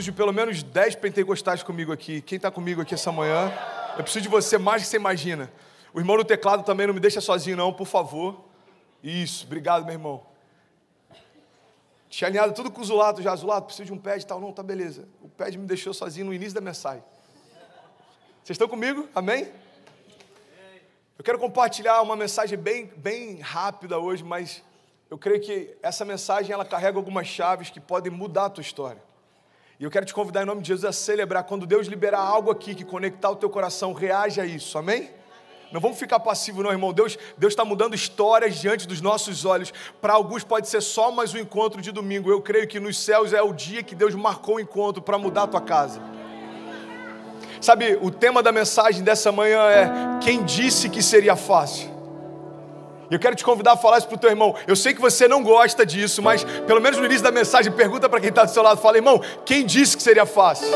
preciso de pelo menos 10 pentecostais comigo aqui. Quem está comigo aqui essa manhã? Eu preciso de você mais do que você imagina. O irmão no teclado também não me deixa sozinho, não, por favor. Isso, obrigado, meu irmão. Tinha alinhado tudo com o Zulato já. Zulato, preciso de um pad e tal. Não, tá beleza. O pad me deixou sozinho no início da mensagem. Vocês estão comigo? Amém? Eu quero compartilhar uma mensagem bem, bem rápida hoje, mas eu creio que essa mensagem ela carrega algumas chaves que podem mudar a tua história. E eu quero te convidar em nome de Jesus a celebrar. Quando Deus liberar algo aqui que conectar o teu coração, reage a isso, amém? Não vamos ficar passivos, não, irmão. Deus está mudando histórias diante dos nossos olhos. Para alguns pode ser só mais um encontro de domingo. Eu creio que nos céus é o dia que Deus marcou o encontro para mudar a tua casa. Sabe, o tema da mensagem dessa manhã é: Quem disse que seria fácil? E eu quero te convidar a falar isso para o teu irmão. Eu sei que você não gosta disso, mas pelo menos no início da mensagem, pergunta para quem está do seu lado: fala, irmão, quem disse que seria fácil?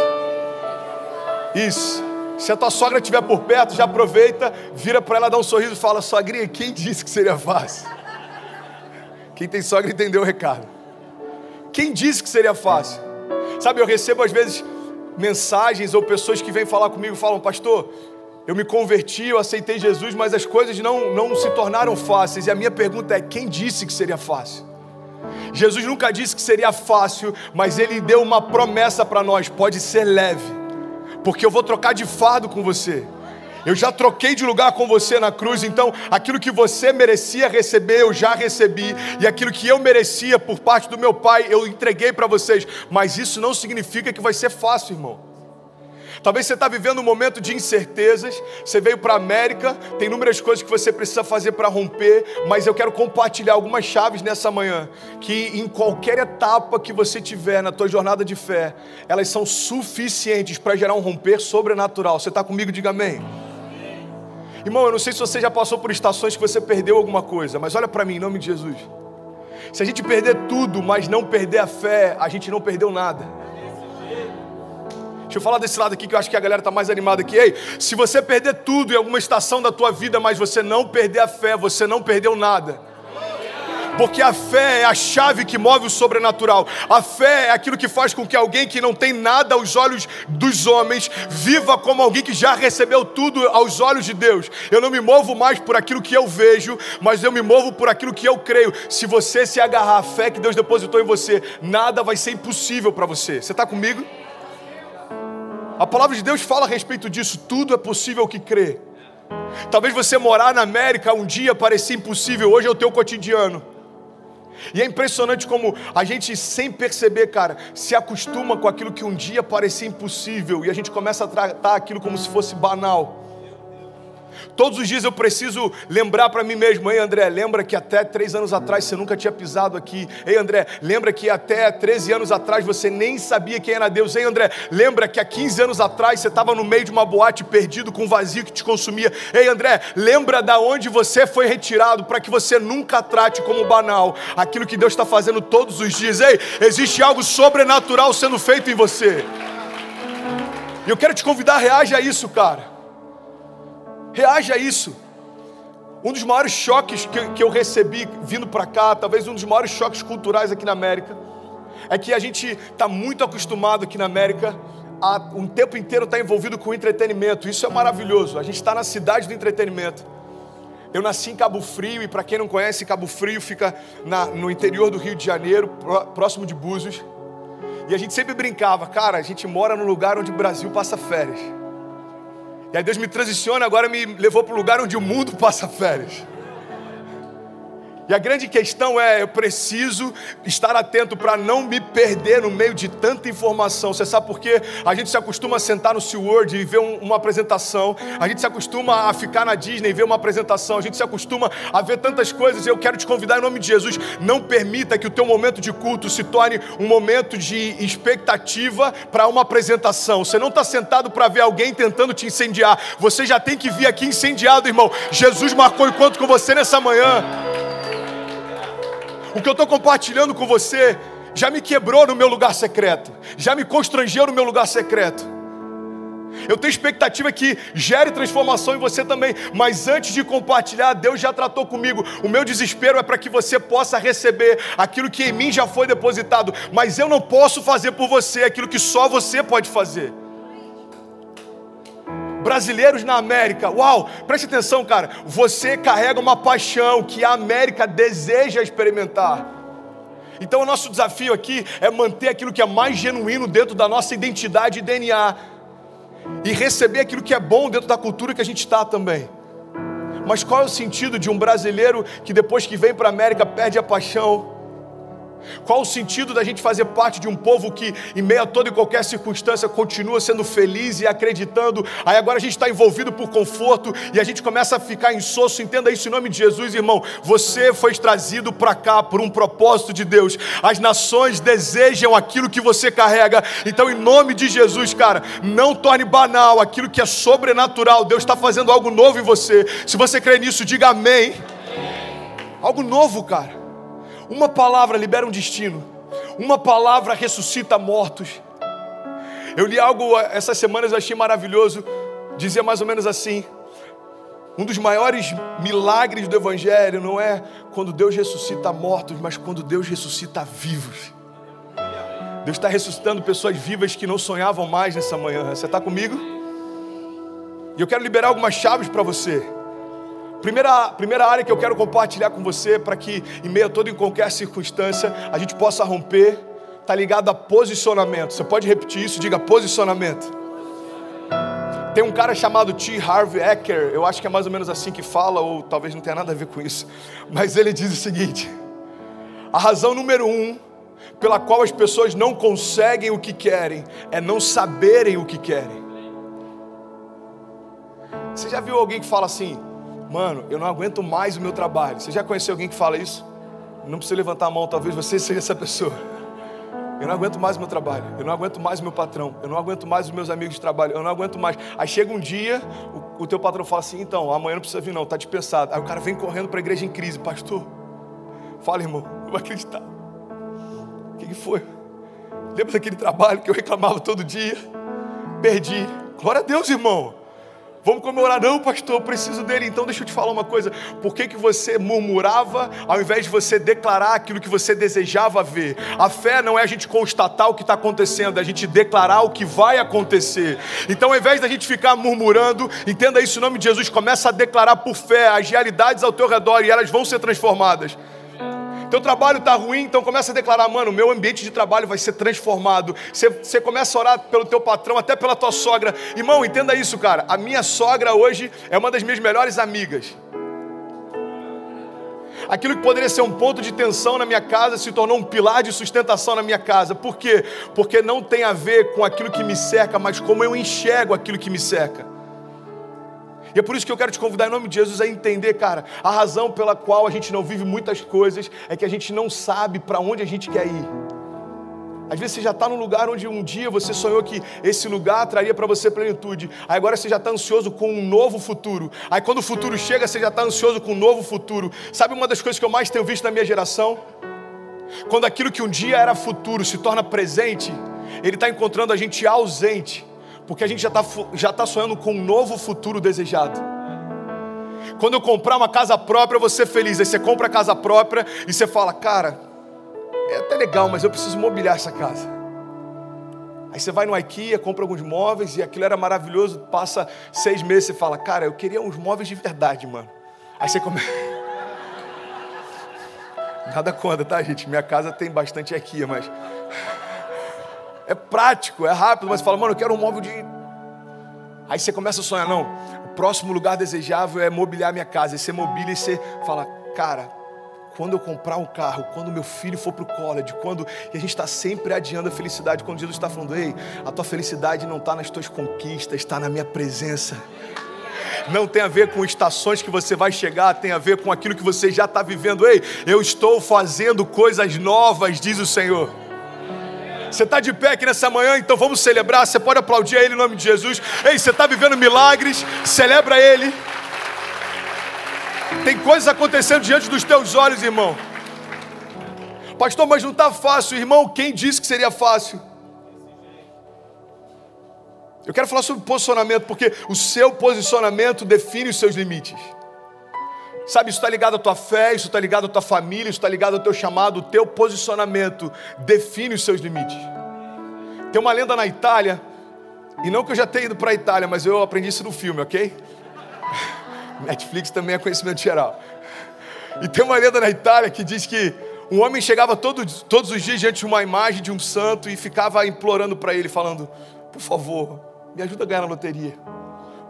Isso. Se a tua sogra estiver por perto, já aproveita, vira para ela, dá um sorriso e fala: Sogrinha, quem disse que seria fácil? Quem tem sogra entendeu o recado. Quem disse que seria fácil? Sabe, eu recebo às vezes mensagens ou pessoas que vêm falar comigo e falam: Pastor, eu me converti, eu aceitei Jesus, mas as coisas não, não se tornaram fáceis. E a minha pergunta é: quem disse que seria fácil? Jesus nunca disse que seria fácil, mas ele deu uma promessa para nós: pode ser leve, porque eu vou trocar de fardo com você. Eu já troquei de lugar com você na cruz, então aquilo que você merecia receber, eu já recebi, e aquilo que eu merecia por parte do meu Pai, eu entreguei para vocês. Mas isso não significa que vai ser fácil, irmão. Talvez você está vivendo um momento de incertezas. Você veio para a América, tem inúmeras coisas que você precisa fazer para romper, mas eu quero compartilhar algumas chaves nessa manhã que em qualquer etapa que você tiver na tua jornada de fé, elas são suficientes para gerar um romper sobrenatural. Você está comigo? Diga amém. Irmão, eu não sei se você já passou por estações que você perdeu alguma coisa, mas olha para mim, em nome de Jesus. Se a gente perder tudo, mas não perder a fé, a gente não perdeu nada. Deixa eu falar desse lado aqui que eu acho que a galera está mais animada aqui. Ei, se você perder tudo em alguma estação da tua vida, mas você não perder a fé, você não perdeu nada. Porque a fé é a chave que move o sobrenatural. A fé é aquilo que faz com que alguém que não tem nada aos olhos dos homens viva como alguém que já recebeu tudo aos olhos de Deus. Eu não me movo mais por aquilo que eu vejo, mas eu me movo por aquilo que eu creio. Se você se agarrar à fé que Deus depositou em você, nada vai ser impossível para você. Você está comigo? A palavra de Deus fala a respeito disso. Tudo é possível que crê. Talvez você morar na América um dia parecia impossível, hoje é o teu cotidiano. E é impressionante como a gente, sem perceber, cara, se acostuma com aquilo que um dia parecia impossível e a gente começa a tratar aquilo como se fosse banal. Todos os dias eu preciso lembrar para mim mesmo, ei André, lembra que até três anos atrás você nunca tinha pisado aqui. Ei André, lembra que até 13 anos atrás você nem sabia quem era Deus. Ei André, lembra que há 15 anos atrás você estava no meio de uma boate perdido com um vazio que te consumia. Ei André, lembra da onde você foi retirado para que você nunca trate como banal aquilo que Deus está fazendo todos os dias. Ei, existe algo sobrenatural sendo feito em você. E eu quero te convidar, reage a isso, cara. Reage a isso. Um dos maiores choques que, que eu recebi vindo para cá, talvez um dos maiores choques culturais aqui na América, é que a gente está muito acostumado aqui na América a um tempo inteiro estar tá envolvido com entretenimento. Isso é maravilhoso. A gente está na cidade do entretenimento. Eu nasci em Cabo Frio e para quem não conhece, Cabo Frio fica na, no interior do Rio de Janeiro, próximo de Búzios. E a gente sempre brincava, cara, a gente mora no lugar onde o Brasil passa férias. E aí Deus me transiciona, agora me levou para o lugar onde o mundo passa férias. E a grande questão é: eu preciso estar atento para não me perder no meio de tanta informação. Você sabe por quê? A gente se acostuma a sentar no SeaWorld e ver um, uma apresentação, a gente se acostuma a ficar na Disney e ver uma apresentação, a gente se acostuma a ver tantas coisas. E eu quero te convidar em nome de Jesus: não permita que o teu momento de culto se torne um momento de expectativa para uma apresentação. Você não está sentado para ver alguém tentando te incendiar, você já tem que vir aqui incendiado, irmão. Jesus marcou encontro com você nessa manhã. O que eu estou compartilhando com você já me quebrou no meu lugar secreto, já me constrangeu no meu lugar secreto. Eu tenho expectativa que gere transformação em você também, mas antes de compartilhar, Deus já tratou comigo. O meu desespero é para que você possa receber aquilo que em mim já foi depositado, mas eu não posso fazer por você aquilo que só você pode fazer. Brasileiros na América, uau, preste atenção, cara. Você carrega uma paixão que a América deseja experimentar. Então, o nosso desafio aqui é manter aquilo que é mais genuíno dentro da nossa identidade e DNA e receber aquilo que é bom dentro da cultura que a gente está também. Mas qual é o sentido de um brasileiro que depois que vem para a América perde a paixão? Qual o sentido da gente fazer parte de um povo que, em meio a toda e qualquer circunstância, continua sendo feliz e acreditando? Aí agora a gente está envolvido por conforto e a gente começa a ficar insosso. Entenda isso em nome de Jesus, irmão. Você foi trazido para cá por um propósito de Deus. As nações desejam aquilo que você carrega. Então, em nome de Jesus, cara, não torne banal aquilo que é sobrenatural. Deus está fazendo algo novo em você. Se você crê nisso, diga amém. Algo novo, cara. Uma palavra libera um destino. Uma palavra ressuscita mortos. Eu li algo essas semanas, eu achei maravilhoso. Dizia mais ou menos assim: um dos maiores milagres do Evangelho não é quando Deus ressuscita mortos, mas quando Deus ressuscita vivos. Deus está ressuscitando pessoas vivas que não sonhavam mais nessa manhã. Você está comigo? E eu quero liberar algumas chaves para você. Primeira, primeira área que eu quero compartilhar com você, para que em meio a toda e qualquer circunstância a gente possa romper, está ligado a posicionamento. Você pode repetir isso? Diga posicionamento. Tem um cara chamado T. Harvey Ecker, eu acho que é mais ou menos assim que fala, ou talvez não tenha nada a ver com isso, mas ele diz o seguinte: a razão número um pela qual as pessoas não conseguem o que querem é não saberem o que querem. Você já viu alguém que fala assim, Mano, eu não aguento mais o meu trabalho. Você já conheceu alguém que fala isso? Não precisa levantar a mão, talvez você seja essa pessoa. Eu não aguento mais o meu trabalho, eu não aguento mais o meu patrão, eu não aguento mais os meus amigos de trabalho, eu não aguento mais. Aí chega um dia, o, o teu patrão fala assim: então, amanhã não precisa vir, não, está dispensado. Aí o cara vem correndo para a igreja em crise, pastor. Fala, irmão, não vai acreditar. O que, que foi? Lembra daquele trabalho que eu reclamava todo dia? Perdi. Glória a Deus, irmão. Vamos comemorar, não, pastor, eu preciso dele. Então deixa eu te falar uma coisa. Por que, que você murmurava ao invés de você declarar aquilo que você desejava ver? A fé não é a gente constatar o que está acontecendo, é a gente declarar o que vai acontecer. Então, ao invés da gente ficar murmurando, entenda isso em nome de Jesus, começa a declarar por fé as realidades ao teu redor e elas vão ser transformadas. Teu trabalho está ruim, então começa a declarar, mano, meu ambiente de trabalho vai ser transformado. Você, você começa a orar pelo teu patrão, até pela tua sogra. Irmão, entenda isso, cara. A minha sogra hoje é uma das minhas melhores amigas. Aquilo que poderia ser um ponto de tensão na minha casa se tornou um pilar de sustentação na minha casa. Por quê? Porque não tem a ver com aquilo que me cerca, mas como eu enxergo aquilo que me cerca. E é por isso que eu quero te convidar em nome de Jesus a entender, cara, a razão pela qual a gente não vive muitas coisas é que a gente não sabe para onde a gente quer ir. Às vezes você já está num lugar onde um dia você sonhou que esse lugar traria para você plenitude. Aí agora você já está ansioso com um novo futuro. Aí quando o futuro chega, você já está ansioso com um novo futuro. Sabe uma das coisas que eu mais tenho visto na minha geração? Quando aquilo que um dia era futuro se torna presente, ele está encontrando a gente ausente porque a gente já está já tá sonhando com um novo futuro desejado. Quando eu comprar uma casa própria, eu vou ser feliz. Aí você compra a casa própria e você fala, cara, é até legal, mas eu preciso mobiliar essa casa. Aí você vai no IKEA, compra alguns móveis e aquilo era maravilhoso. Passa seis meses e fala, cara, eu queria uns móveis de verdade, mano. Aí você começa. Nada contra, tá, gente? Minha casa tem bastante IKEA, mas é prático, é rápido, mas fala, mano, eu quero um móvel de. Aí você começa a sonhar, não. O próximo lugar desejável é mobiliar minha casa. E você mobília e você fala, cara, quando eu comprar um carro, quando meu filho for para o college, quando. E a gente está sempre adiando a felicidade, quando Jesus está falando, ei, a tua felicidade não está nas tuas conquistas, está na minha presença. Não tem a ver com estações que você vai chegar, tem a ver com aquilo que você já está vivendo. Ei, eu estou fazendo coisas novas, diz o Senhor. Você está de pé aqui nessa manhã, então vamos celebrar. Você pode aplaudir a Ele em nome de Jesus. Ei, você está vivendo milagres, celebra Ele. Tem coisas acontecendo diante dos teus olhos, irmão. Pastor, mas não está fácil, irmão. Quem disse que seria fácil? Eu quero falar sobre posicionamento, porque o seu posicionamento define os seus limites. Sabe, isso está ligado à tua fé, isso está ligado à tua família, isso está ligado ao teu chamado, o teu posicionamento define os seus limites. Tem uma lenda na Itália, e não que eu já tenha ido para a Itália, mas eu aprendi isso no filme, ok? Netflix também é conhecimento geral. E tem uma lenda na Itália que diz que um homem chegava todo, todos os dias diante de uma imagem de um santo e ficava implorando para ele, falando: Por favor, me ajuda a ganhar na loteria.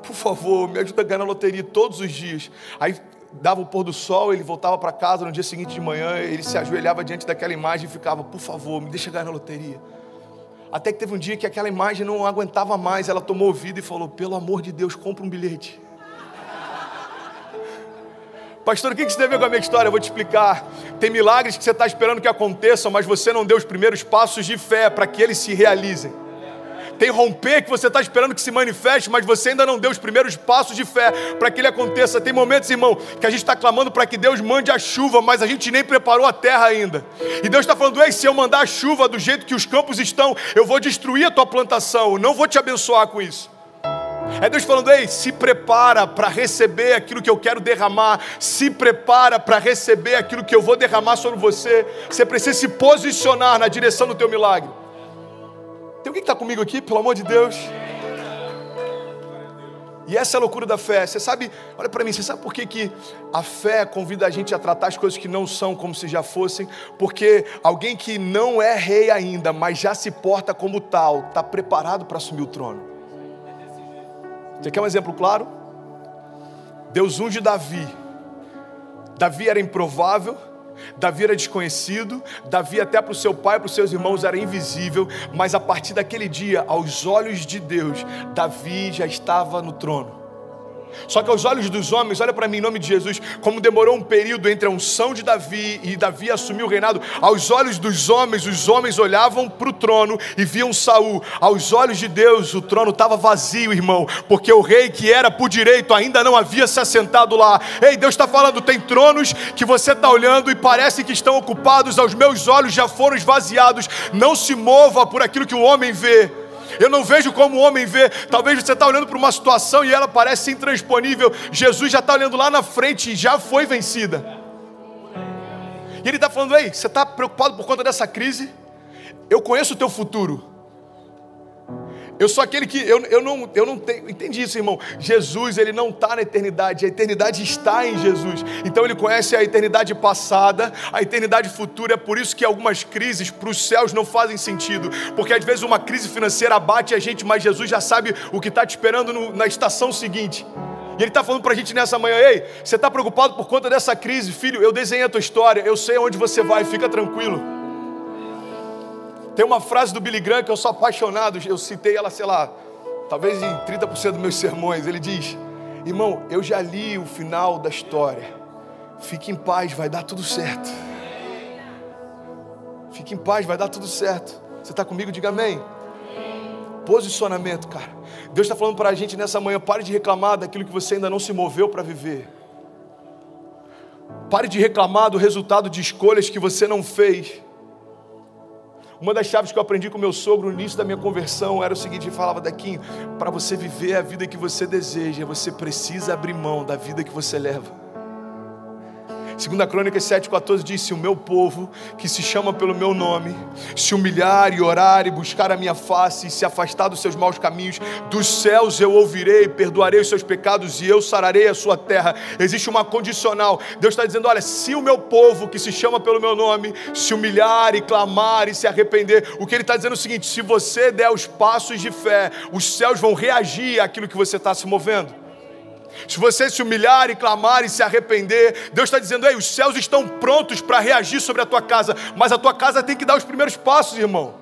Por favor, me ajuda a ganhar na loteria todos os dias. Aí dava o pôr do sol, ele voltava para casa no dia seguinte de manhã, ele se ajoelhava diante daquela imagem e ficava: Por favor, me deixa ganhar na loteria. Até que teve um dia que aquela imagem não aguentava mais, ela tomou ouvido e falou: Pelo amor de Deus, compra um bilhete. Pastor, o que isso tem a ver com a minha história? Eu vou te explicar. Tem milagres que você está esperando que aconteçam, mas você não deu os primeiros passos de fé para que eles se realizem. Tem romper que você está esperando que se manifeste, mas você ainda não deu os primeiros passos de fé para que ele aconteça. Tem momentos, irmão, que a gente está clamando para que Deus mande a chuva, mas a gente nem preparou a terra ainda. E Deus está falando: Ei, se eu mandar a chuva do jeito que os campos estão, eu vou destruir a tua plantação, eu não vou te abençoar com isso. É Deus falando: ei, se prepara para receber aquilo que eu quero derramar, se prepara para receber aquilo que eu vou derramar sobre você. Você precisa se posicionar na direção do teu milagre. Tem alguém que está comigo aqui, pelo amor de Deus? E essa é a loucura da fé. Você sabe, olha para mim, você sabe por que, que a fé convida a gente a tratar as coisas que não são como se já fossem? Porque alguém que não é rei ainda, mas já se porta como tal, está preparado para assumir o trono. Você quer um exemplo claro? Deus unge Davi. Davi era improvável, Davi era desconhecido, Davi até para o seu pai, para os seus irmãos era invisível, mas a partir daquele dia, aos olhos de Deus, Davi já estava no trono. Só que aos olhos dos homens, olha para mim em nome de Jesus, como demorou um período entre a unção de Davi e Davi assumir o reinado, aos olhos dos homens, os homens olhavam para o trono e viam Saul. Aos olhos de Deus, o trono estava vazio, irmão, porque o rei que era por direito ainda não havia se assentado lá. Ei, Deus está falando, tem tronos que você está olhando e parece que estão ocupados, aos meus olhos já foram esvaziados. Não se mova por aquilo que o homem vê. Eu não vejo como o homem vê. Talvez você está olhando para uma situação e ela parece intransponível. Jesus já está olhando lá na frente e já foi vencida. E ele está falando: Ei, você está preocupado por conta dessa crise? Eu conheço o teu futuro. Eu sou aquele que eu, eu, não, eu não tenho. Entendi isso, irmão. Jesus, ele não está na eternidade, a eternidade está em Jesus. Então ele conhece a eternidade passada, a eternidade futura. É por isso que algumas crises para os céus não fazem sentido. Porque às vezes uma crise financeira abate a gente, mas Jesus já sabe o que está te esperando no, na estação seguinte. E Ele está falando para a gente nessa manhã: ei, você está preocupado por conta dessa crise, filho? Eu desenhei a tua história, eu sei aonde você vai, fica tranquilo. Tem uma frase do Billy Graham que eu sou apaixonado, eu citei ela, sei lá, talvez em 30% dos meus sermões. Ele diz: Irmão, eu já li o final da história. Fique em paz, vai dar tudo certo. Fique em paz, vai dar tudo certo. Você está comigo? Diga amém. Posicionamento, cara. Deus está falando para a gente nessa manhã: pare de reclamar daquilo que você ainda não se moveu para viver. Pare de reclamar do resultado de escolhas que você não fez. Uma das chaves que eu aprendi com meu sogro no início da minha conversão era o seguinte: ele falava, Dequinho, para você viver a vida que você deseja, você precisa abrir mão da vida que você leva. Segunda Crônica 7,14 diz: Se o meu povo, que se chama pelo meu nome, se humilhar e orar e buscar a minha face e se afastar dos seus maus caminhos, dos céus eu ouvirei, perdoarei os seus pecados e eu sararei a sua terra. Existe uma condicional. Deus está dizendo: olha, se o meu povo, que se chama pelo meu nome, se humilhar e clamar e se arrepender, o que ele está dizendo é o seguinte: se você der os passos de fé, os céus vão reagir àquilo que você está se movendo. Se você se humilhar e clamar e se arrepender, Deus está dizendo: Ei, os céus estão prontos para reagir sobre a tua casa, mas a tua casa tem que dar os primeiros passos, irmão.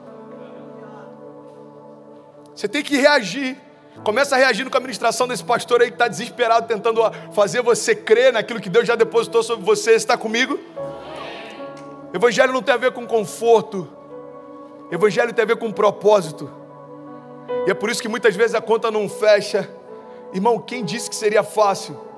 Você tem que reagir. Começa reagindo com a administração desse pastor aí que está desesperado, tentando fazer você crer naquilo que Deus já depositou sobre você. Você está comigo? Evangelho não tem a ver com conforto, Evangelho tem a ver com propósito. E é por isso que muitas vezes a conta não fecha Irmão, quem disse que seria fácil?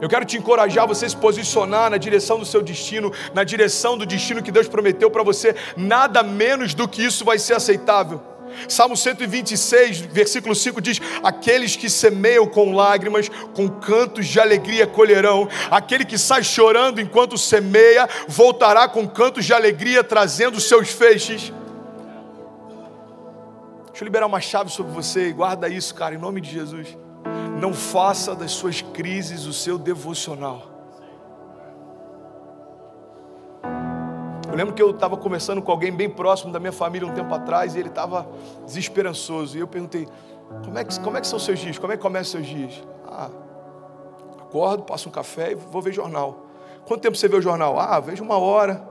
Eu quero te encorajar a você se posicionar na direção do seu destino, na direção do destino que Deus prometeu para você. Nada menos do que isso vai ser aceitável. Salmo 126, versículo 5 diz: Aqueles que semeiam com lágrimas, com cantos de alegria colherão. Aquele que sai chorando enquanto semeia, voltará com cantos de alegria, trazendo seus feixes. Deixa eu liberar uma chave sobre você e guarda isso, cara, em nome de Jesus. Não faça das suas crises o seu devocional. Eu lembro que eu estava conversando com alguém bem próximo da minha família um tempo atrás e ele estava desesperançoso. E eu perguntei: como é, que, como é que são seus dias? Como é que começam seus dias? Ah, acordo, passo um café e vou ver jornal. Quanto tempo você vê o jornal? Ah, vejo uma hora.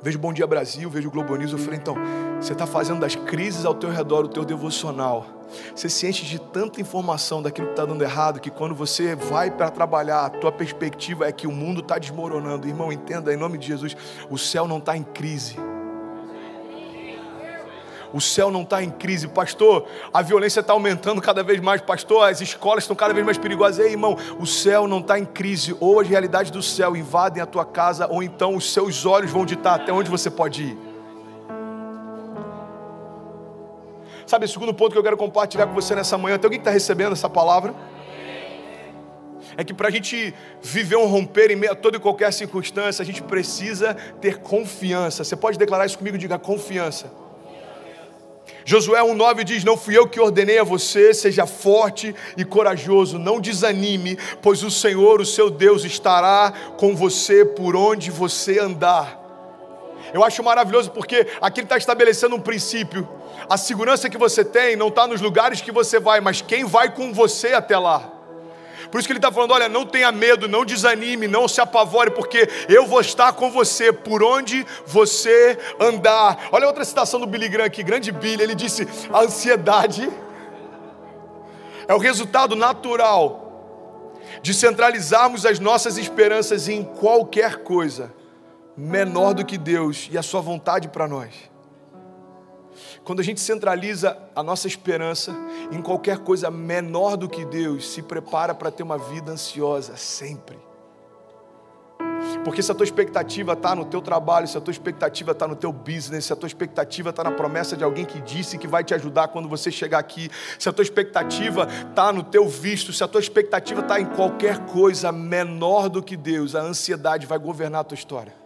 Vejo Bom Dia Brasil, vejo Globo News. Eu falei, então, você está fazendo das crises ao teu redor o teu devocional. Você se enche de tanta informação daquilo que está dando errado, que quando você vai para trabalhar, a tua perspectiva é que o mundo está desmoronando. Irmão, entenda, em nome de Jesus, o céu não está em crise. O céu não está em crise, pastor. A violência está aumentando cada vez mais, pastor. As escolas estão cada vez mais perigosas. Ei, irmão, o céu não está em crise. Ou as realidades do céu invadem a tua casa, ou então os seus olhos vão ditar até onde você pode ir. Sabe, o segundo ponto que eu quero compartilhar com você nessa manhã. Tem alguém que está recebendo essa palavra? é que para a gente viver um romper em meio a toda e qualquer circunstância, a gente precisa ter confiança. Você pode declarar isso comigo? Diga confiança. Josué 1,9 diz: Não fui eu que ordenei a você, seja forte e corajoso, não desanime, pois o Senhor, o seu Deus, estará com você por onde você andar. Eu acho maravilhoso porque aqui ele está estabelecendo um princípio. A segurança que você tem não está nos lugares que você vai, mas quem vai com você até lá. Por isso que ele está falando: olha, não tenha medo, não desanime, não se apavore, porque eu vou estar com você por onde você andar. Olha outra citação do Billy Graham aqui, grande Billy, ele disse: a ansiedade é o resultado natural de centralizarmos as nossas esperanças em qualquer coisa menor do que Deus e a Sua vontade para nós. Quando a gente centraliza a nossa esperança em qualquer coisa menor do que Deus, se prepara para ter uma vida ansiosa sempre. Porque se a tua expectativa está no teu trabalho, se a tua expectativa está no teu business, se a tua expectativa está na promessa de alguém que disse que vai te ajudar quando você chegar aqui, se a tua expectativa está no teu visto, se a tua expectativa está em qualquer coisa menor do que Deus, a ansiedade vai governar a tua história.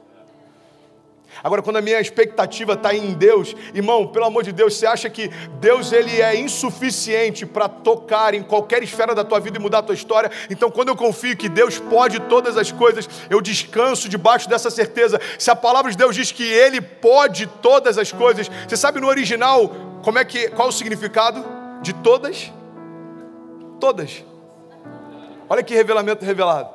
Agora, quando a minha expectativa está em Deus, irmão, pelo amor de Deus, você acha que Deus ele é insuficiente para tocar em qualquer esfera da tua vida e mudar a tua história? Então, quando eu confio que Deus pode todas as coisas, eu descanso debaixo dessa certeza. Se a palavra de Deus diz que Ele pode todas as coisas, você sabe no original como é que qual o significado de todas? Todas. Olha que revelamento revelado.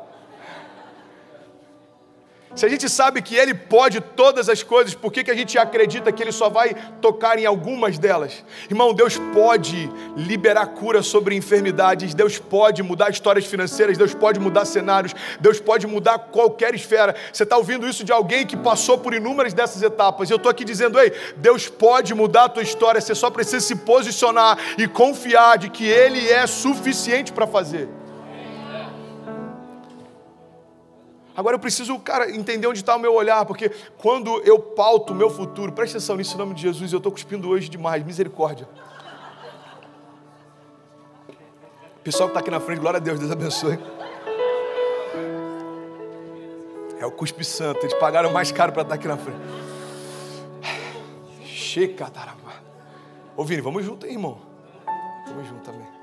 Se a gente sabe que Ele pode todas as coisas, por que, que a gente acredita que Ele só vai tocar em algumas delas? Irmão, Deus pode liberar cura sobre enfermidades, Deus pode mudar histórias financeiras, Deus pode mudar cenários, Deus pode mudar qualquer esfera. Você está ouvindo isso de alguém que passou por inúmeras dessas etapas. Eu estou aqui dizendo, ei, Deus pode mudar a tua história, você só precisa se posicionar e confiar de que Ele é suficiente para fazer. Agora eu preciso, cara, entender onde está o meu olhar, porque quando eu pauto o meu futuro, presta atenção nisso em nome de Jesus, eu estou cuspindo hoje demais, misericórdia. Pessoal que está aqui na frente, glória a Deus, Deus abençoe. É o cuspe santo, eles pagaram mais caro para estar aqui na frente. Checa, tarama. Ô Vini, vamos junto aí, irmão. Vamos junto também.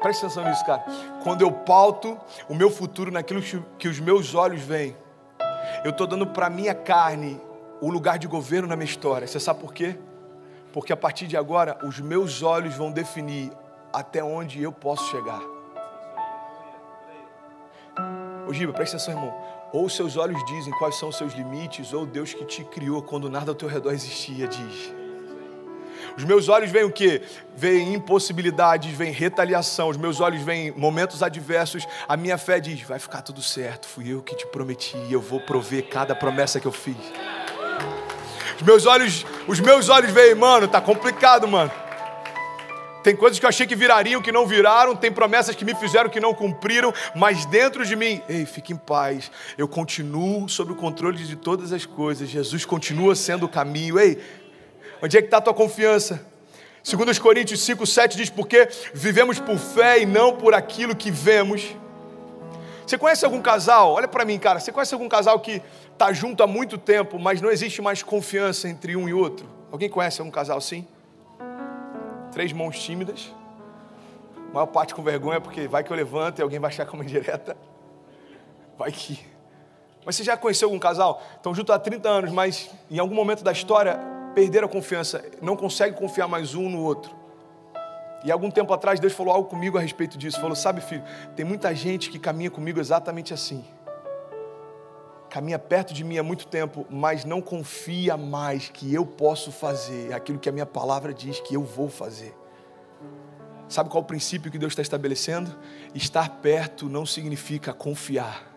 Presta atenção nisso, cara. Quando eu pauto o meu futuro naquilo que os meus olhos veem, eu estou dando para minha carne o lugar de governo na minha história. Você sabe por quê? Porque a partir de agora, os meus olhos vão definir até onde eu posso chegar. Ô Giba, presta atenção, irmão. Ou seus olhos dizem quais são os seus limites, ou Deus que te criou quando nada ao teu redor existia diz. Os meus olhos veem o que? Veem impossibilidades, veem retaliação. Os meus olhos veem momentos adversos. A minha fé diz: vai ficar tudo certo. Fui eu que te prometi. Eu vou prover cada promessa que eu fiz. Os meus olhos, os meus olhos veem, mano, tá complicado, mano. Tem coisas que eu achei que virariam, que não viraram, tem promessas que me fizeram que não cumpriram, mas dentro de mim, ei, fique em paz. Eu continuo sob o controle de todas as coisas. Jesus continua sendo o caminho. Ei, Onde é que está a tua confiança? Segundo os Coríntios 5, 7 diz, porque vivemos por fé e não por aquilo que vemos. Você conhece algum casal? Olha para mim, cara. Você conhece algum casal que está junto há muito tempo, mas não existe mais confiança entre um e outro? Alguém conhece algum casal assim? Três mãos tímidas. A maior parte com vergonha, porque vai que eu levanto e alguém vai achar como indireta. Vai que. Mas você já conheceu algum casal? Estão juntos há 30 anos, mas em algum momento da história perderam a confiança, não conseguem confiar mais um no outro. E algum tempo atrás Deus falou algo comigo a respeito disso. Falou: Sabe, filho, tem muita gente que caminha comigo exatamente assim. Caminha perto de mim há muito tempo, mas não confia mais que eu posso fazer aquilo que a minha palavra diz que eu vou fazer. Sabe qual é o princípio que Deus está estabelecendo? Estar perto não significa confiar.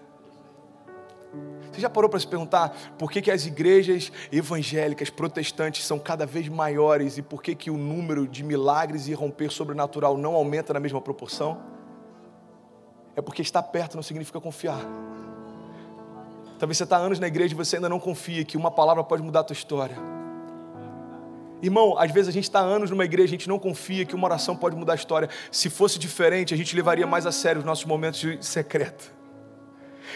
Você já parou para se perguntar por que, que as igrejas evangélicas protestantes são cada vez maiores e por que, que o número de milagres e romper sobrenatural não aumenta na mesma proporção? É porque estar perto não significa confiar. Talvez você está anos na igreja e você ainda não confia que uma palavra pode mudar a tua história. Irmão, às vezes a gente está anos numa igreja, a gente não confia que uma oração pode mudar a história. Se fosse diferente, a gente levaria mais a sério os nossos momentos de secreto.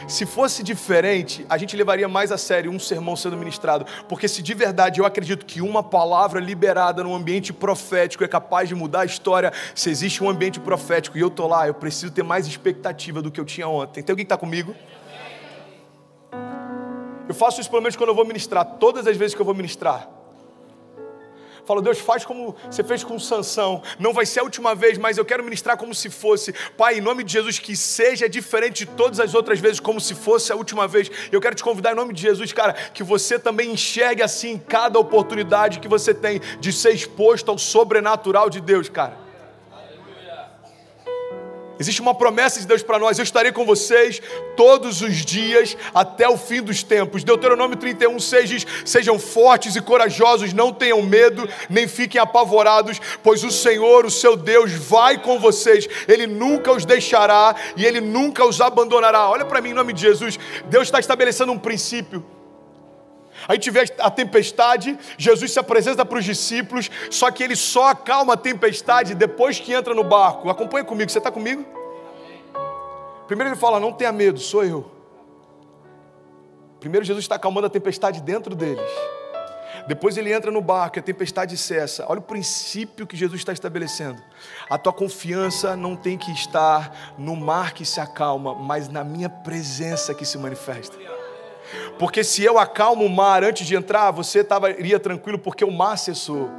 Se fosse diferente, a gente levaria mais a sério um sermão sendo ministrado, porque se de verdade eu acredito que uma palavra liberada num ambiente profético é capaz de mudar a história, se existe um ambiente profético e eu tô lá, eu preciso ter mais expectativa do que eu tinha ontem. Tem alguém que está comigo? Eu faço isso pelo menos quando eu vou ministrar, todas as vezes que eu vou ministrar. Falo, Deus, faz como você fez com Sansão. Não vai ser a última vez, mas eu quero ministrar como se fosse. Pai, em nome de Jesus, que seja diferente de todas as outras vezes, como se fosse a última vez. Eu quero te convidar em nome de Jesus, cara, que você também enxergue assim cada oportunidade que você tem de ser exposto ao sobrenatural de Deus, cara. Existe uma promessa de Deus para nós: eu estarei com vocês todos os dias até o fim dos tempos. Deuteronômio 31, 6 diz: Sejam fortes e corajosos, não tenham medo, nem fiquem apavorados, pois o Senhor, o seu Deus, vai com vocês, Ele nunca os deixará e Ele nunca os abandonará. Olha para mim em nome de Jesus: Deus está estabelecendo um princípio. A gente vê a tempestade, Jesus se apresenta para os discípulos, só que ele só acalma a tempestade depois que entra no barco. Acompanha comigo, você está comigo? Primeiro ele fala: Não tenha medo, sou eu. Primeiro Jesus está acalmando a tempestade dentro deles. Depois ele entra no barco e a tempestade cessa. Olha o princípio que Jesus está estabelecendo. A tua confiança não tem que estar no mar que se acalma, mas na minha presença que se manifesta. Porque se eu acalmo o mar antes de entrar, você estaria tranquilo porque o mar cessou.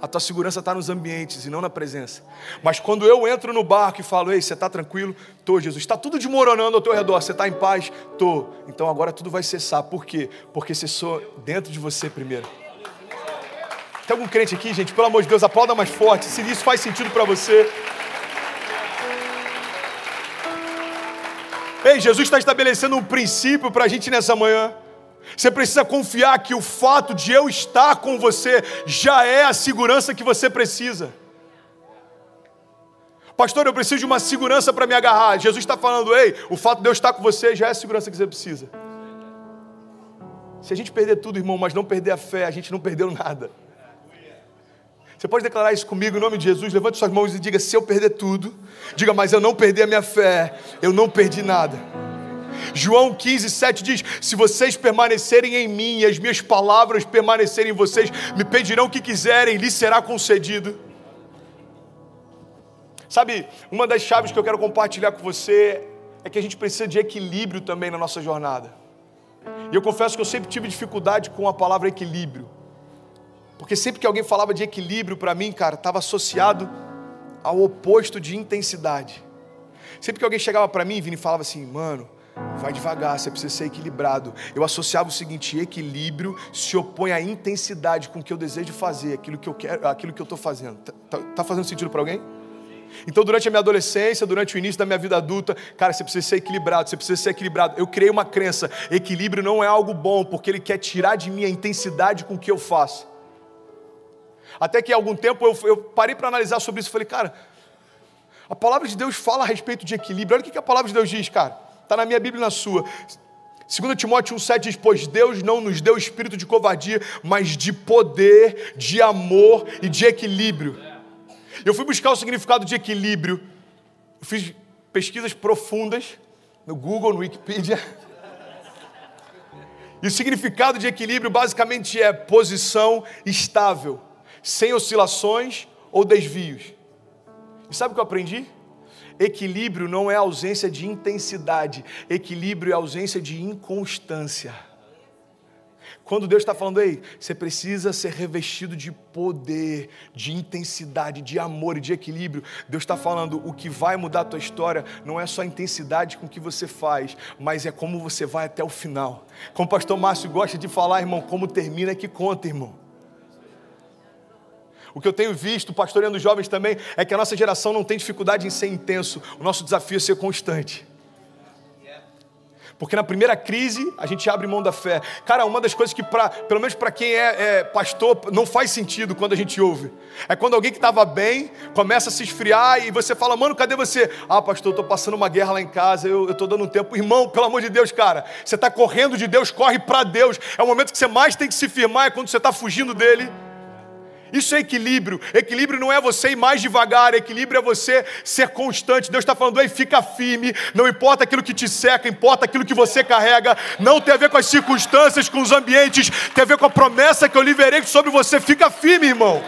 A tua segurança está nos ambientes e não na presença. Mas quando eu entro no barco e falo, ei, você está tranquilo? Tô, Jesus. Está tudo desmoronando ao teu redor. Você está em paz? Tô. Então agora tudo vai cessar. Por quê? Porque cessou dentro de você primeiro. Tem algum crente aqui, gente? Pelo amor de Deus, aplauda mais forte. Se isso faz sentido para você. Ei, Jesus está estabelecendo um princípio para a gente nessa manhã. Você precisa confiar que o fato de eu estar com você já é a segurança que você precisa. Pastor, eu preciso de uma segurança para me agarrar. Jesus está falando, ei, o fato de eu estar com você já é a segurança que você precisa. Se a gente perder tudo, irmão, mas não perder a fé, a gente não perdeu nada. Você pode declarar isso comigo em nome de Jesus? Levante suas mãos e diga: se eu perder tudo, diga, mas eu não perdi a minha fé, eu não perdi nada. João 15, 7 diz: Se vocês permanecerem em mim e as minhas palavras permanecerem em vocês, me pedirão o que quiserem, lhes será concedido. Sabe, uma das chaves que eu quero compartilhar com você é que a gente precisa de equilíbrio também na nossa jornada. E eu confesso que eu sempre tive dificuldade com a palavra equilíbrio. Porque sempre que alguém falava de equilíbrio para mim, cara, estava associado ao oposto de intensidade. Sempre que alguém chegava para mim, Vini, falava assim, mano, vai devagar, você precisa ser equilibrado. Eu associava o seguinte: equilíbrio se opõe à intensidade com que eu desejo fazer, aquilo que eu quero, aquilo que eu estou fazendo. Tá, tá, tá fazendo sentido para alguém? Então, durante a minha adolescência, durante o início da minha vida adulta, cara, você precisa ser equilibrado, você precisa ser equilibrado. Eu criei uma crença: equilíbrio não é algo bom, porque ele quer tirar de mim a intensidade com que eu faço. Até que há algum tempo eu, eu parei para analisar sobre isso falei, cara, a palavra de Deus fala a respeito de equilíbrio. Olha o que a palavra de Deus diz, cara. Está na minha Bíblia e na sua. 2 Timóteo 1,7 diz: Pois Deus não nos deu espírito de covardia, mas de poder, de amor e de equilíbrio. Eu fui buscar o significado de equilíbrio, eu fiz pesquisas profundas no Google, no Wikipedia. E o significado de equilíbrio basicamente é posição estável, sem oscilações ou desvios. E sabe o que eu aprendi? Equilíbrio não é ausência de intensidade, equilíbrio é ausência de inconstância. Quando Deus está falando, aí, você precisa ser revestido de poder, de intensidade, de amor e de equilíbrio. Deus está falando, o que vai mudar a tua história não é só a intensidade com que você faz, mas é como você vai até o final. Como o pastor Márcio gosta de falar, irmão, como termina é que conta, irmão. O que eu tenho visto, pastoreando jovens também, é que a nossa geração não tem dificuldade em ser intenso. O nosso desafio é ser constante. Porque na primeira crise a gente abre mão da fé. Cara, uma das coisas que, pra, pelo menos para quem é, é, pastor, não faz sentido quando a gente ouve. É quando alguém que estava bem começa a se esfriar e você fala, mano, cadê você? Ah, pastor, estou passando uma guerra lá em casa, eu estou dando um tempo. Irmão, pelo amor de Deus, cara, você está correndo de Deus, corre para Deus. É o momento que você mais tem que se firmar, é quando você está fugindo dele. Isso é equilíbrio. Equilíbrio não é você ir mais devagar, equilíbrio é você ser constante. Deus está falando, ei, fica firme, não importa aquilo que te seca, importa aquilo que você carrega. Não tem a ver com as circunstâncias, com os ambientes, tem a ver com a promessa que eu liberei sobre você. Fica firme, irmão.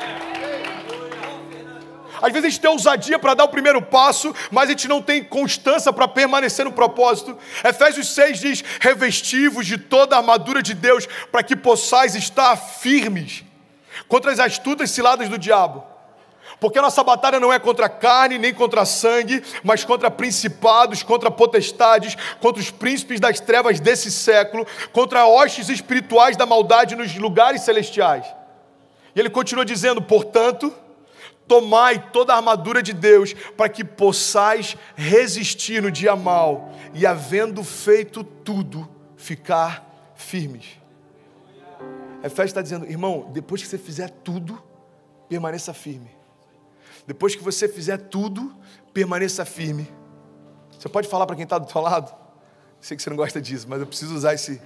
Às vezes a gente tem ousadia para dar o primeiro passo, mas a gente não tem constância para permanecer no propósito. Efésios 6 diz: revestivos de toda a armadura de Deus, para que possais estar firmes contra as astutas ciladas do diabo. Porque a nossa batalha não é contra carne nem contra sangue, mas contra principados, contra potestades, contra os príncipes das trevas desse século, contra hostes espirituais da maldade nos lugares celestiais. E ele continua dizendo: portanto, tomai toda a armadura de Deus, para que possais resistir no dia mal, e havendo feito tudo, ficar firmes. Efésios está dizendo, irmão, depois que você fizer tudo, permaneça firme. Depois que você fizer tudo, permaneça firme. Você pode falar para quem está do teu lado? Sei que você não gosta disso, mas eu preciso usar esse.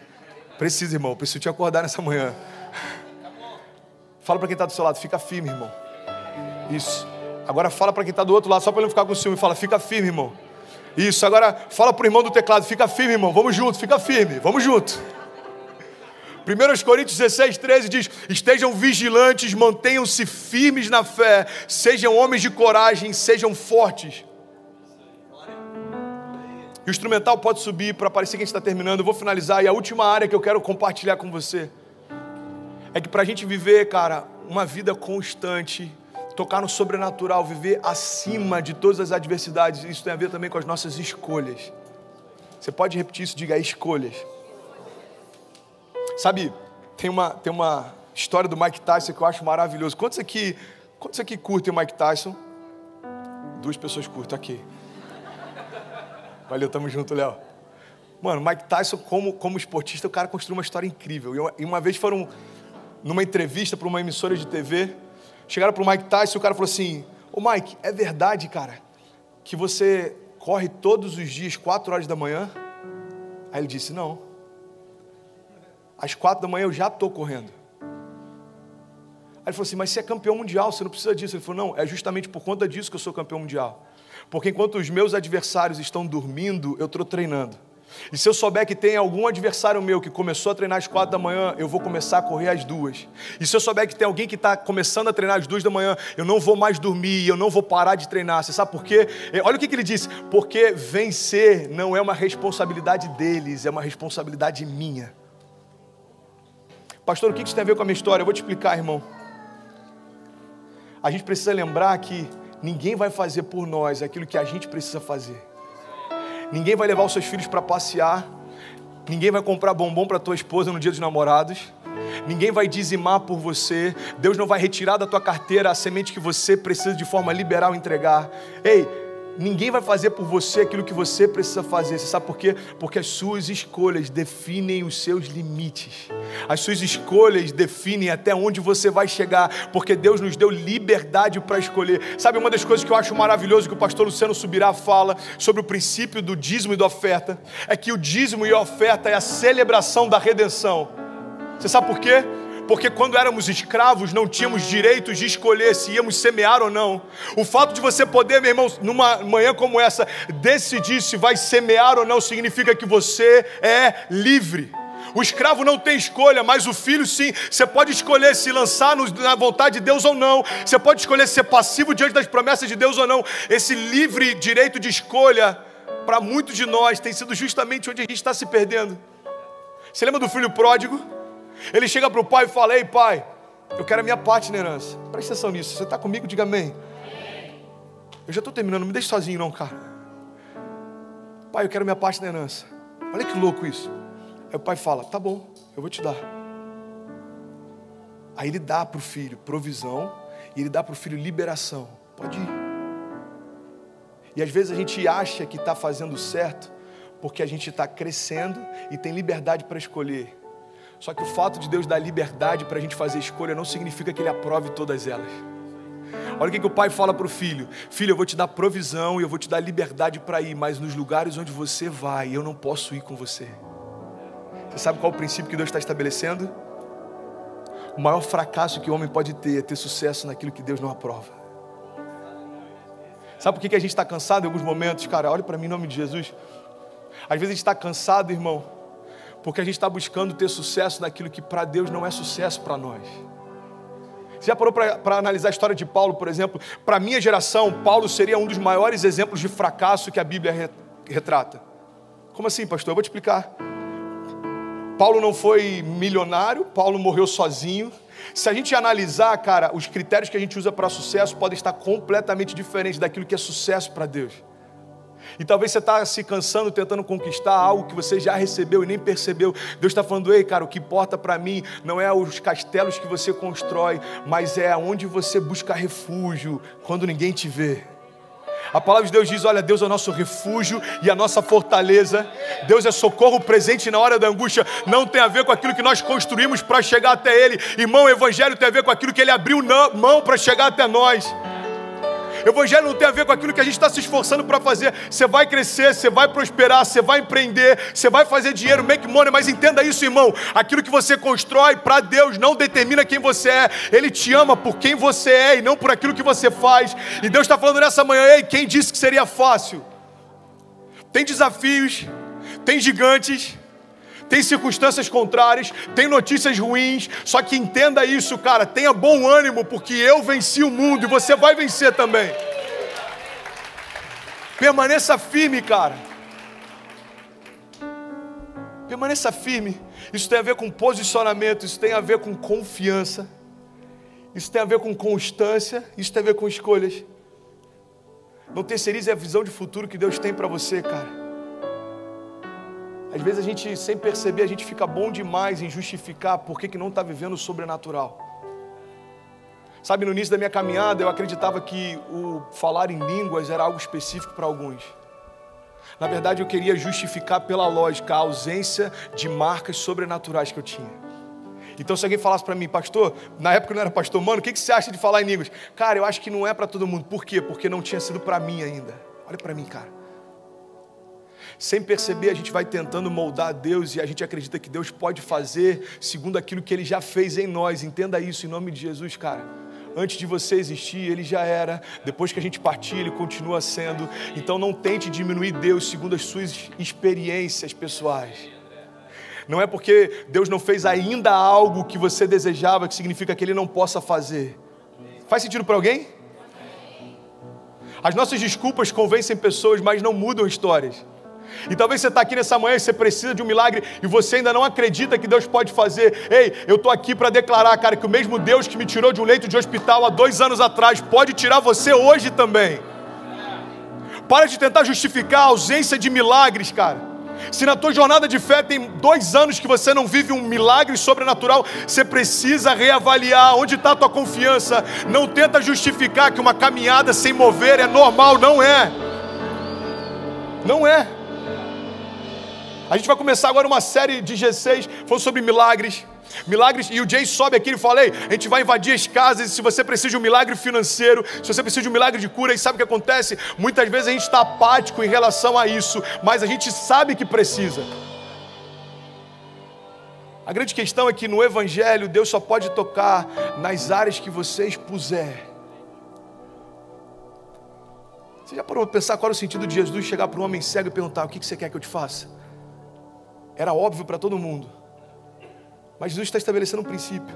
Preciso, irmão. Eu preciso te acordar nessa manhã. Fala para quem está do seu lado, fica firme, irmão. Isso. Agora fala para quem está do outro lado, só para ele não ficar com ciúme. Fala, fica firme, irmão. Isso. Agora fala para o irmão do teclado, fica firme, irmão. Vamos junto, fica firme. Vamos junto. 1 Coríntios 16, 13 diz: Estejam vigilantes, mantenham-se firmes na fé, sejam homens de coragem, sejam fortes. E o instrumental pode subir para parecer que a gente está terminando. Eu vou finalizar. E a última área que eu quero compartilhar com você é que para a gente viver, cara, uma vida constante, tocar no sobrenatural, viver acima de todas as adversidades, isso tem a ver também com as nossas escolhas. Você pode repetir isso? Diga escolhas. Sabe, tem uma, tem uma história do Mike Tyson que eu acho maravilhoso. Quantos aqui, quantos aqui curtem o Mike Tyson? Duas pessoas curtem, aqui. Valeu, tamo junto, Léo. Mano, Mike Tyson, como, como esportista, o cara construiu uma história incrível. E uma vez foram numa entrevista para uma emissora de TV, chegaram para o Mike Tyson e o cara falou assim: Ô Mike, é verdade, cara, que você corre todos os dias, quatro horas da manhã? Aí ele disse: Não às quatro da manhã eu já estou correndo. Aí ele falou assim: Mas você é campeão mundial, você não precisa disso. Ele falou: Não, é justamente por conta disso que eu sou campeão mundial. Porque enquanto os meus adversários estão dormindo, eu estou treinando. E se eu souber que tem algum adversário meu que começou a treinar às quatro da manhã, eu vou começar a correr às duas. E se eu souber que tem alguém que está começando a treinar às duas da manhã, eu não vou mais dormir, eu não vou parar de treinar. Você sabe por quê? É, olha o que, que ele disse: porque vencer não é uma responsabilidade deles, é uma responsabilidade minha. Pastor, o que isso tem a ver com a minha história? Eu vou te explicar, irmão. A gente precisa lembrar que ninguém vai fazer por nós aquilo que a gente precisa fazer. Ninguém vai levar os seus filhos para passear. Ninguém vai comprar bombom para tua esposa no dia dos namorados. Ninguém vai dizimar por você. Deus não vai retirar da tua carteira a semente que você precisa de forma liberal entregar. Ei, Ninguém vai fazer por você aquilo que você precisa fazer. Você sabe por quê? Porque as suas escolhas definem os seus limites. As suas escolhas definem até onde você vai chegar, porque Deus nos deu liberdade para escolher. Sabe uma das coisas que eu acho maravilhoso que o pastor Luciano Subirá fala sobre o princípio do dízimo e da oferta? É que o dízimo e a oferta é a celebração da redenção. Você sabe por quê? Porque quando éramos escravos não tínhamos direito de escolher se íamos semear ou não. O fato de você poder, meu irmão, numa manhã como essa, decidir se vai semear ou não, significa que você é livre. O escravo não tem escolha, mas o filho sim. Você pode escolher se lançar na vontade de Deus ou não. Você pode escolher ser passivo diante das promessas de Deus ou não. Esse livre direito de escolha, para muitos de nós, tem sido justamente onde a gente está se perdendo. Você lembra do filho pródigo? Ele chega para o pai e fala: Ei, pai, eu quero a minha parte na herança. Presta atenção nisso. Você está comigo? Diga amém. Eu já estou terminando, não me deixe sozinho, não, cara. Pai, eu quero minha parte na herança. Olha que louco isso. Aí o pai fala: Tá bom, eu vou te dar. Aí ele dá para o filho provisão e ele dá para o filho liberação. Pode ir. E às vezes a gente acha que está fazendo certo porque a gente está crescendo e tem liberdade para escolher. Só que o fato de Deus dar liberdade para a gente fazer escolha não significa que Ele aprove todas elas. Olha o que, que o pai fala para o filho: Filho, eu vou te dar provisão e eu vou te dar liberdade para ir, mas nos lugares onde você vai, eu não posso ir com você. Você sabe qual é o princípio que Deus está estabelecendo? O maior fracasso que o homem pode ter é ter sucesso naquilo que Deus não aprova. Sabe por que, que a gente está cansado em alguns momentos? Cara, olha para mim em nome de Jesus. Às vezes a gente está cansado, irmão, porque a gente está buscando ter sucesso naquilo que para Deus não é sucesso para nós. Você já parou para analisar a história de Paulo, por exemplo? Para a minha geração, Paulo seria um dos maiores exemplos de fracasso que a Bíblia retrata. Como assim, pastor? Eu vou te explicar. Paulo não foi milionário, Paulo morreu sozinho. Se a gente analisar, cara, os critérios que a gente usa para sucesso podem estar completamente diferentes daquilo que é sucesso para Deus. E talvez você está se cansando tentando conquistar algo que você já recebeu e nem percebeu. Deus está falando, ei, cara, o que importa para mim não é os castelos que você constrói, mas é onde você busca refúgio quando ninguém te vê. A palavra de Deus diz: Olha, Deus é o nosso refúgio e a nossa fortaleza. Deus é socorro presente na hora da angústia. Não tem a ver com aquilo que nós construímos para chegar até Ele. Irmão, o Evangelho tem a ver com aquilo que Ele abriu mão para chegar até nós. Evangelho não tem a ver com aquilo que a gente está se esforçando para fazer. Você vai crescer, você vai prosperar, você vai empreender, você vai fazer dinheiro, make money, mas entenda isso, irmão. Aquilo que você constrói para Deus não determina quem você é. Ele te ama por quem você é e não por aquilo que você faz. E Deus está falando nessa manhã, ei, quem disse que seria fácil? Tem desafios, tem gigantes tem circunstâncias contrárias, tem notícias ruins, só que entenda isso, cara, tenha bom ânimo, porque eu venci o mundo e você vai vencer também. Permaneça firme, cara. Permaneça firme. Isso tem a ver com posicionamento, isso tem a ver com confiança, isso tem a ver com constância, isso tem a ver com escolhas. Não terceirize a visão de futuro que Deus tem para você, cara. Às vezes a gente, sem perceber, a gente fica bom demais em justificar por que não está vivendo o sobrenatural. Sabe, no início da minha caminhada, eu acreditava que o falar em línguas era algo específico para alguns. Na verdade, eu queria justificar pela lógica a ausência de marcas sobrenaturais que eu tinha. Então, se alguém falasse para mim, pastor, na época eu não era pastor, mano, o que, que você acha de falar em línguas? Cara, eu acho que não é para todo mundo. Por quê? Porque não tinha sido para mim ainda. Olha para mim, cara. Sem perceber, a gente vai tentando moldar Deus e a gente acredita que Deus pode fazer segundo aquilo que Ele já fez em nós. Entenda isso em nome de Jesus, cara. Antes de você existir, Ele já era. Depois que a gente partir, Ele continua sendo. Então não tente diminuir Deus segundo as suas experiências pessoais. Não é porque Deus não fez ainda algo que você desejava que significa que Ele não possa fazer. Faz sentido para alguém? As nossas desculpas convencem pessoas, mas não mudam histórias. E talvez você está aqui nessa manhã e você precisa de um milagre e você ainda não acredita que Deus pode fazer. Ei, eu estou aqui para declarar, cara, que o mesmo Deus que me tirou de um leito de hospital há dois anos atrás pode tirar você hoje também. Para de tentar justificar a ausência de milagres, cara. Se na tua jornada de fé tem dois anos que você não vive um milagre sobrenatural, você precisa reavaliar onde está a tua confiança. Não tenta justificar que uma caminhada sem mover é normal, não é. Não é. A gente vai começar agora uma série de G6 falando sobre milagres. Milagres, e o Jay sobe aqui e fala: Ei, a gente vai invadir as casas. E se você precisa de um milagre financeiro, se você precisa de um milagre de cura, e sabe o que acontece? Muitas vezes a gente está apático em relação a isso, mas a gente sabe que precisa. A grande questão é que no Evangelho Deus só pode tocar nas áreas que você expuser. Você já parou para pensar qual era o sentido de Jesus chegar para um homem cego e perguntar: O que você quer que eu te faça? Era óbvio para todo mundo. Mas Jesus está estabelecendo um princípio.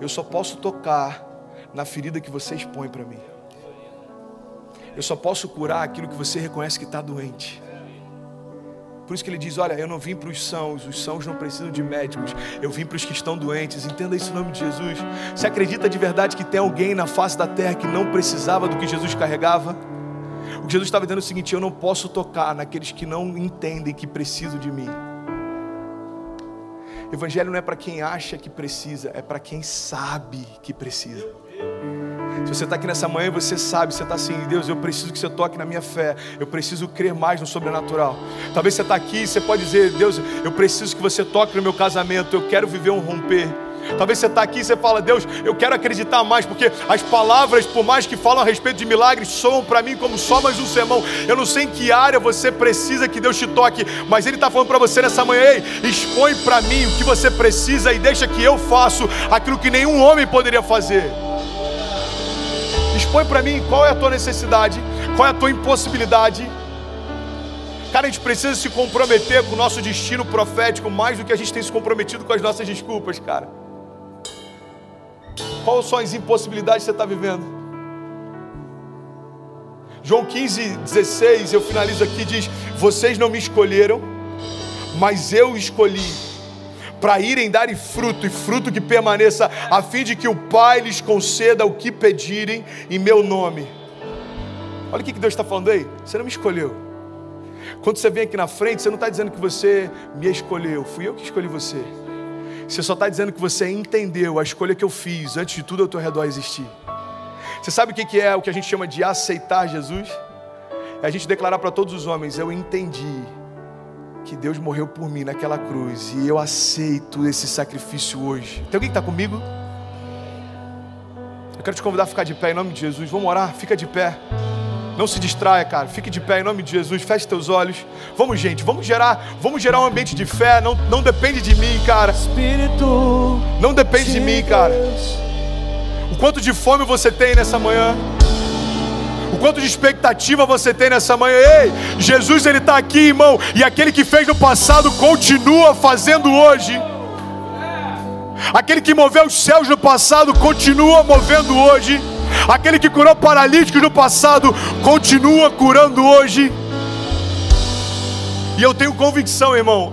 Eu só posso tocar na ferida que você expõe para mim. Eu só posso curar aquilo que você reconhece que está doente. Por isso que ele diz: Olha, eu não vim para os sãos, os sãos não precisam de médicos, eu vim para os que estão doentes. Entenda isso em nome de Jesus. Você acredita de verdade que tem alguém na face da terra que não precisava do que Jesus carregava? O que Jesus estava dizendo é o seguinte: Eu não posso tocar naqueles que não entendem que precisam de mim. Evangelho não é para quem acha que precisa, é para quem sabe que precisa. Se você está aqui nessa manhã você sabe, você está assim, Deus, eu preciso que você toque na minha fé, eu preciso crer mais no sobrenatural. Talvez você está aqui e você pode dizer, Deus, eu preciso que você toque no meu casamento, eu quero viver um romper. Talvez você está aqui e você fala, Deus, eu quero acreditar mais, porque as palavras, por mais que falam a respeito de milagres, soam para mim como só mais um sermão. Eu não sei em que área você precisa que Deus te toque, mas Ele está falando para você nessa manhã, ei, expõe para mim o que você precisa e deixa que eu faço aquilo que nenhum homem poderia fazer. Expõe para mim qual é a tua necessidade, qual é a tua impossibilidade. Cara, a gente precisa se comprometer com o nosso destino profético mais do que a gente tem se comprometido com as nossas desculpas, cara. Quais são as impossibilidades que você está vivendo? João 15, 16, eu finalizo aqui, diz: Vocês não me escolheram, mas eu escolhi para irem darem fruto e fruto que permaneça, a fim de que o Pai lhes conceda o que pedirem em meu nome. Olha o que Deus está falando aí. Você não me escolheu. Quando você vem aqui na frente, você não está dizendo que você me escolheu, fui eu que escolhi você. Você só está dizendo que você entendeu a escolha que eu fiz antes de tudo ao teu redor existir. Você sabe o que é o que a gente chama de aceitar Jesus? É a gente declarar para todos os homens: Eu entendi que Deus morreu por mim naquela cruz e eu aceito esse sacrifício hoje. Tem alguém que está comigo? Eu quero te convidar a ficar de pé em nome de Jesus. Vamos orar? Fica de pé. Não se distraia, cara. Fique de pé em nome de Jesus. Feche teus olhos. Vamos, gente. Vamos gerar, vamos gerar um ambiente de fé. Não, não depende de mim, cara. Espírito. Não depende de mim, cara. O quanto de fome você tem nessa manhã? O quanto de expectativa você tem nessa manhã? Ei, Jesus ele está aqui, irmão. E aquele que fez no passado continua fazendo hoje. Aquele que moveu os céus no passado continua movendo hoje. Aquele que curou paralíticos no passado continua curando hoje. E eu tenho convicção, irmão.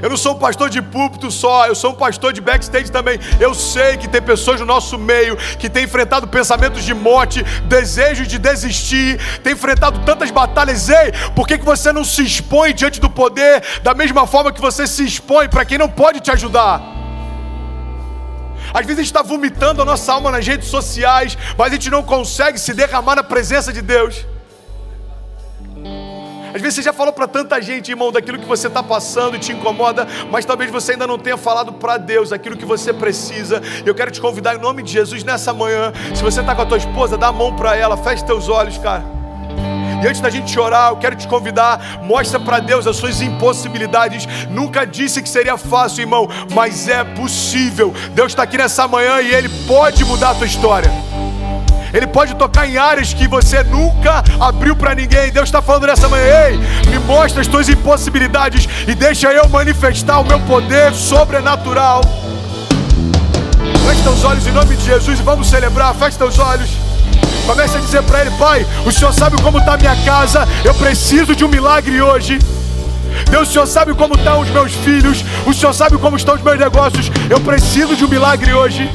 Eu não sou um pastor de púlpito só, eu sou um pastor de backstage também. Eu sei que tem pessoas no nosso meio que têm enfrentado pensamentos de morte, desejos de desistir, tem enfrentado tantas batalhas. Ei, por que, que você não se expõe diante do poder da mesma forma que você se expõe para quem não pode te ajudar? Às vezes a gente está vomitando a nossa alma nas redes sociais, mas a gente não consegue se derramar na presença de Deus. Às vezes você já falou para tanta gente, irmão, daquilo que você está passando e te incomoda, mas talvez você ainda não tenha falado para Deus aquilo que você precisa. Eu quero te convidar em nome de Jesus nessa manhã. Se você está com a tua esposa, dá a mão para ela, feche teus olhos, cara. E antes da gente orar, eu quero te convidar, mostra para Deus as suas impossibilidades. Nunca disse que seria fácil, irmão, mas é possível. Deus está aqui nessa manhã e Ele pode mudar a tua história. Ele pode tocar em áreas que você nunca abriu para ninguém. Deus está falando nessa manhã, ei, me mostra as tuas impossibilidades e deixa eu manifestar o meu poder sobrenatural. Feche teus olhos em nome de Jesus e vamos celebrar. Feche teus olhos. Comece a dizer para ele, pai, o Senhor sabe como está a minha casa, eu preciso de um milagre hoje. Deus, o Senhor sabe como estão os meus filhos, o Senhor sabe como estão os meus negócios, eu preciso de um milagre hoje.